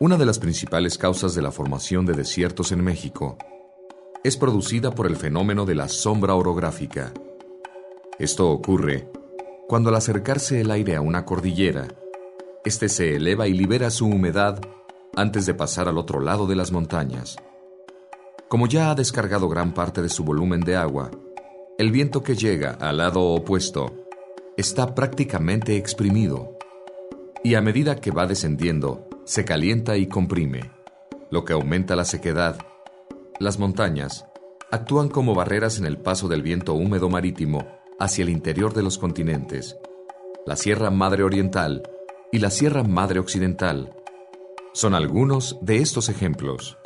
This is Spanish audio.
Una de las principales causas de la formación de desiertos en México es producida por el fenómeno de la sombra orográfica. Esto ocurre cuando al acercarse el aire a una cordillera, éste se eleva y libera su humedad antes de pasar al otro lado de las montañas. Como ya ha descargado gran parte de su volumen de agua, el viento que llega al lado opuesto está prácticamente exprimido y a medida que va descendiendo se calienta y comprime, lo que aumenta la sequedad. Las montañas actúan como barreras en el paso del viento húmedo marítimo hacia el interior de los continentes. La Sierra Madre Oriental y la Sierra Madre Occidental son algunos de estos ejemplos.